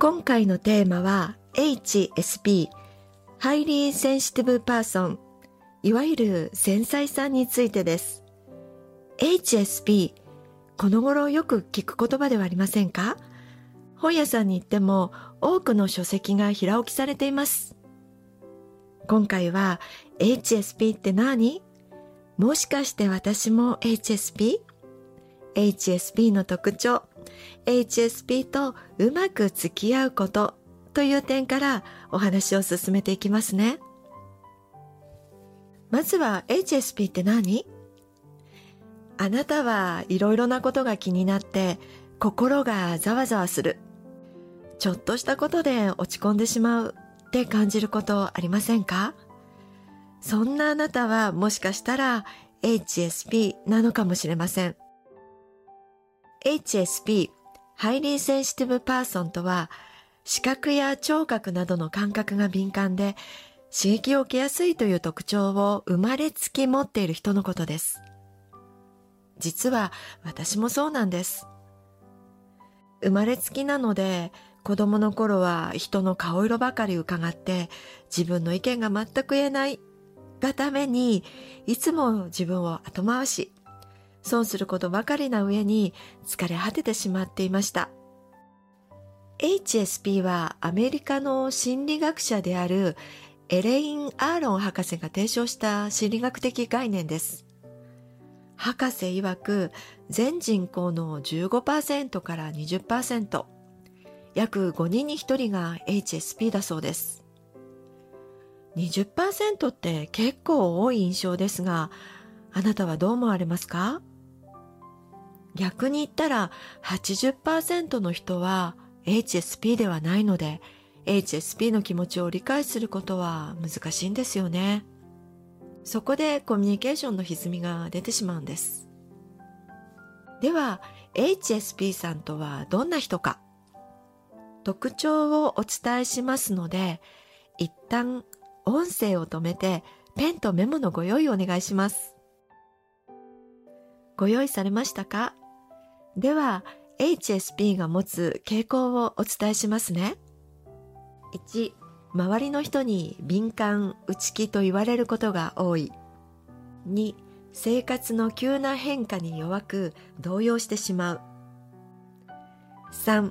今回のテーマは HSP Highly Sensitive Person いわゆる繊細さんについてです。HSP この頃よく聞く言葉ではありませんか？本屋さんに行っても多くの書籍が平置きされています。今回は HSP って何？もしかして私も HSP? HSP の特徴 HSP とうまく付き合うことという点からお話を進めていきますね。まずは HSP って何？あなたはいろいろなことが気になって心がざわざわする。ちょっとしたことで落ち込んでしまうって感じることありませんか？そんなあなたはもしかしたら HSP なのかもしれません。HSP Highly Sensitive Person とは、視覚や聴覚などの感覚が敏感で、刺激を受けやすいという特徴を生まれつき持っている人のことです。実は私もそうなんです。生まれつきなので、子供の頃は人の顔色ばかり伺って自分の意見が全く言えないがためにいつも自分を後回し損することばかりな上に疲れ果ててしまっていました。HSP はアメリカの心理学者であるエレイン・アーロン博士が提唱した心理学的概念です。博士曰く全人口の15%から20%約5人に1人が HSP だそうです。20%って結構多い印象ですがあなたはどう思われますか？逆に言ったら80%の人は HSP ではないので HSP の気持ちを理解することは難しいんですよね。そこでコミュニケーションの歪みが出てしまうんです。では HSP さんとはどんな人か特徴をお伝えしますので一旦音声を止めてペンとメモのご用意お願いします。ご用意されましたか？では HSP が持つ傾向をお伝えしますね。1、周りの人に敏感、内気と言われることが多い。2、生活の急な変化に弱く動揺してしまう。3、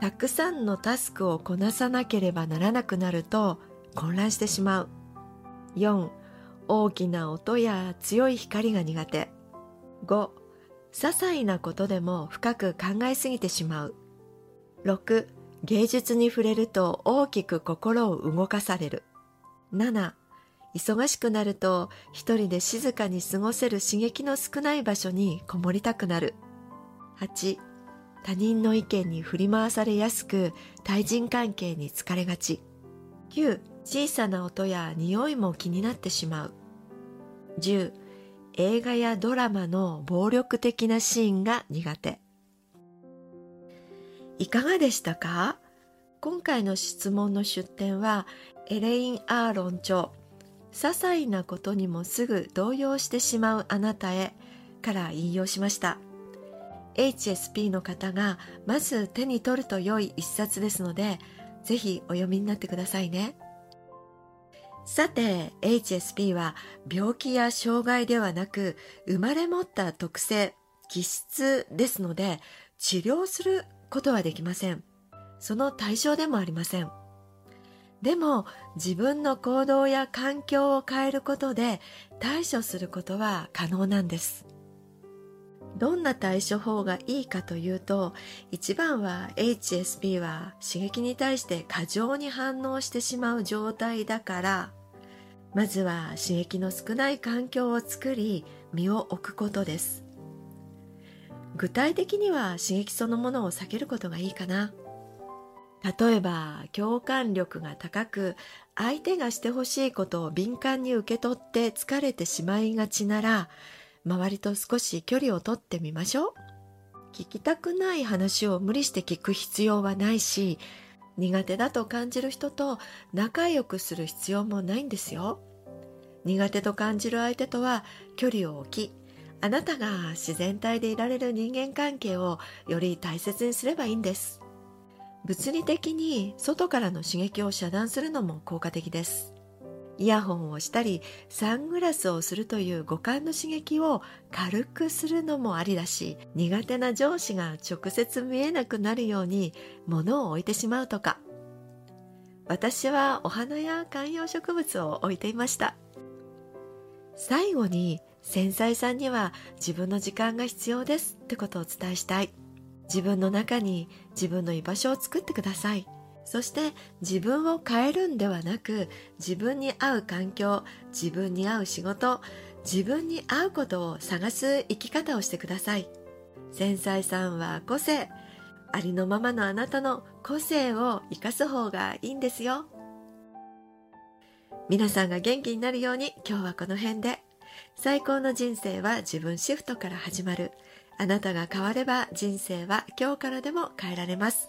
たくさんのタスクをこなさなければならなくなると混乱してしまう。4、大きな音や強い光が苦手。5、些細なことでも深く考えすぎてしまう。6. 芸術に触れると大きく心を動かされる。7. 忙しくなると一人で静かに過ごせる刺激の少ない場所にこもりたくなる。8. 他人の意見に振り回されやすく対人関係に疲れがち。9. 小さな音や匂いも気になってしまう。10. 映画やドラマの暴力的なシーンが苦手。いかがでしたか？今回の質問の出典はエレイン・アーロン著些細なことにもすぐ動揺してしまうあなたへから引用しました。HSP の方がまず手に取ると良い一冊ですのでぜひお読みになってくださいね。さて HSP は病気や障害ではなく生まれ持った特性気質ですので治療することはできません。その対象でもありません。でも自分の行動や環境を変えることで対処することは可能なんです。どんな対処法がいいかというと一番は HSP は刺激に対して過剰に反応してしまう状態だからまずは刺激の少ない環境を作り身を置くことです。具体的には刺激そのものを避けることがいいかな。例えば共感力が高く相手がしてほしいことを敏感に受け取って疲れてしまいがちなら周りと少し距離をとってみましょう。聞きたくない話を無理して聞く必要はないし苦手だと感じる人と仲良くする必要もないんですよ。苦手と感じる相手とは距離を置きあなたが自然体でいられる人間関係をより大切にすればいいんです。物理的に外からの刺激を遮断するのも効果的です。イヤホンをしたりサングラスをするという五感の刺激を軽くするのもありだし苦手な上司が直接見えなくなるように物を置いてしまうとか。私はお花や観葉植物を置いていました。最後に繊細さんには自分の時間が必要ですってことをお伝えしたい。自分の中に自分の居場所を作ってください。そして自分を変えるんではなく自分に合う環境自分に合う仕事自分に合うことを探す生き方をしてください。繊細さんは個性。ありのままのあなたの個性を生かす方がいいんですよ。皆さんが元気になるように今日はこの辺で。最高の人生は自分シフトから始まる。あなたが変われば人生は今日からでも変えられます。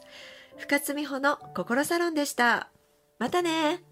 深津美穂の心サロンでした。またね